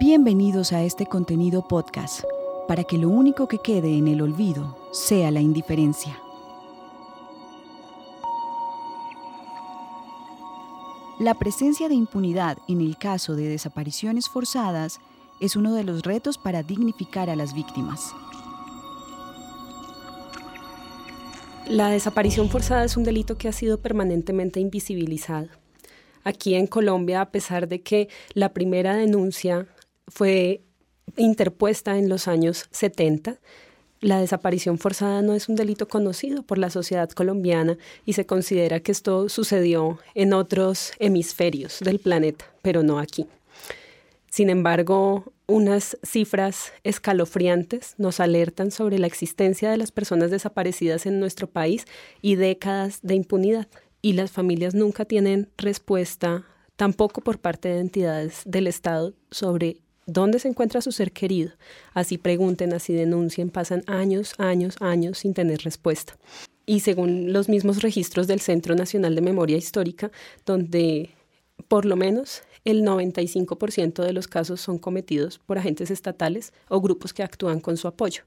Bienvenidos a este contenido podcast, para que lo único que quede en el olvido sea la indiferencia. La presencia de impunidad en el caso de desapariciones forzadas es uno de los retos para dignificar a las víctimas. La desaparición forzada es un delito que ha sido permanentemente invisibilizado. Aquí en Colombia, a pesar de que la primera denuncia fue interpuesta en los años 70. La desaparición forzada no es un delito conocido por la sociedad colombiana y se considera que esto sucedió en otros hemisferios del planeta, pero no aquí. Sin embargo, unas cifras escalofriantes nos alertan sobre la existencia de las personas desaparecidas en nuestro país y décadas de impunidad. Y las familias nunca tienen respuesta, tampoco por parte de entidades del Estado, sobre ¿Dónde se encuentra su ser querido? Así pregunten, así denuncien, pasan años, años, años sin tener respuesta. Y según los mismos registros del Centro Nacional de Memoria Histórica, donde por lo menos el 95% de los casos son cometidos por agentes estatales o grupos que actúan con su apoyo,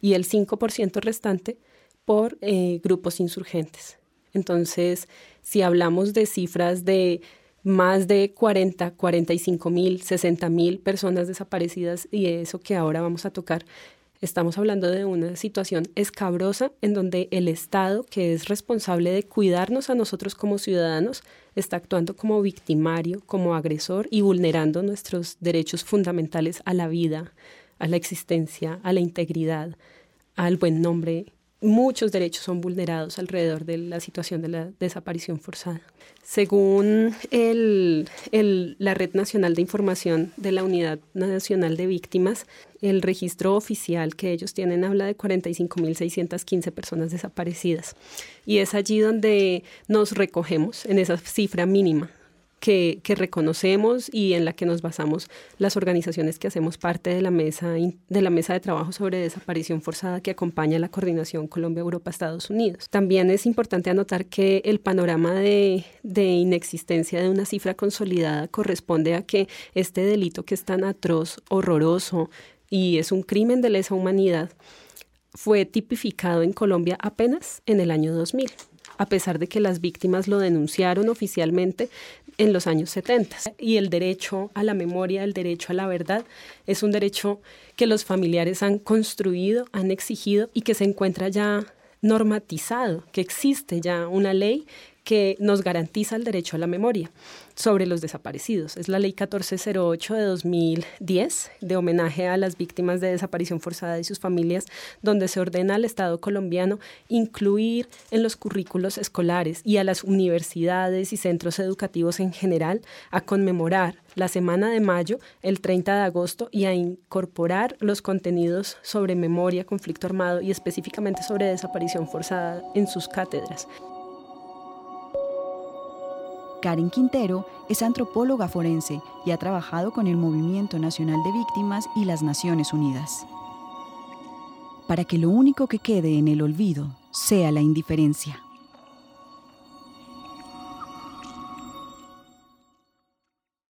y el 5% restante por eh, grupos insurgentes. Entonces, si hablamos de cifras de más de 40, 45 mil, 60 mil personas desaparecidas y eso que ahora vamos a tocar. Estamos hablando de una situación escabrosa en donde el Estado, que es responsable de cuidarnos a nosotros como ciudadanos, está actuando como victimario, como agresor y vulnerando nuestros derechos fundamentales a la vida, a la existencia, a la integridad, al buen nombre muchos derechos son vulnerados alrededor de la situación de la desaparición forzada. Según la Red Nacional de Información de la Unidad Nacional de Víctimas, el registro oficial que ellos tienen habla de 45.615 personas desaparecidas. Y es allí donde nos recogemos en esa cifra mínima que, reconocemos y en la que nos basamos las organizaciones que hacemos parte de la mesa de la mesa de trabajo sobre desaparición forzada que acompaña la coordinación Colombia, Europa, Estados Unidos. También es importante anotar que el panorama de, de inexistencia de una cifra consolidada corresponde a que este delito que es tan atroz, horroroso y es un crimen de lesa humanidad fue tipificado en Colombia apenas en el año 2000 a pesar de que las víctimas lo denunciaron oficialmente en los años 70. Y el derecho a la memoria, el derecho a la verdad, es un derecho que los familiares han construido, han exigido y que se encuentra ya normatizado, que existe ya una ley que nos garantiza el derecho a la memoria sobre los desaparecidos. Es la ley 1408 de 2010 de homenaje a las víctimas de desaparición forzada y sus familias, donde se ordena al Estado colombiano incluir en los currículos escolares y a las universidades y centros educativos en general a conmemorar la semana de mayo, el 30 de agosto, y a incorporar los contenidos sobre memoria, conflicto armado y específicamente sobre desaparición forzada en sus cátedras. Karen Quintero es antropóloga forense y ha trabajado con el Movimiento Nacional de Víctimas y las Naciones Unidas. Para que lo único que quede en el olvido sea la indiferencia.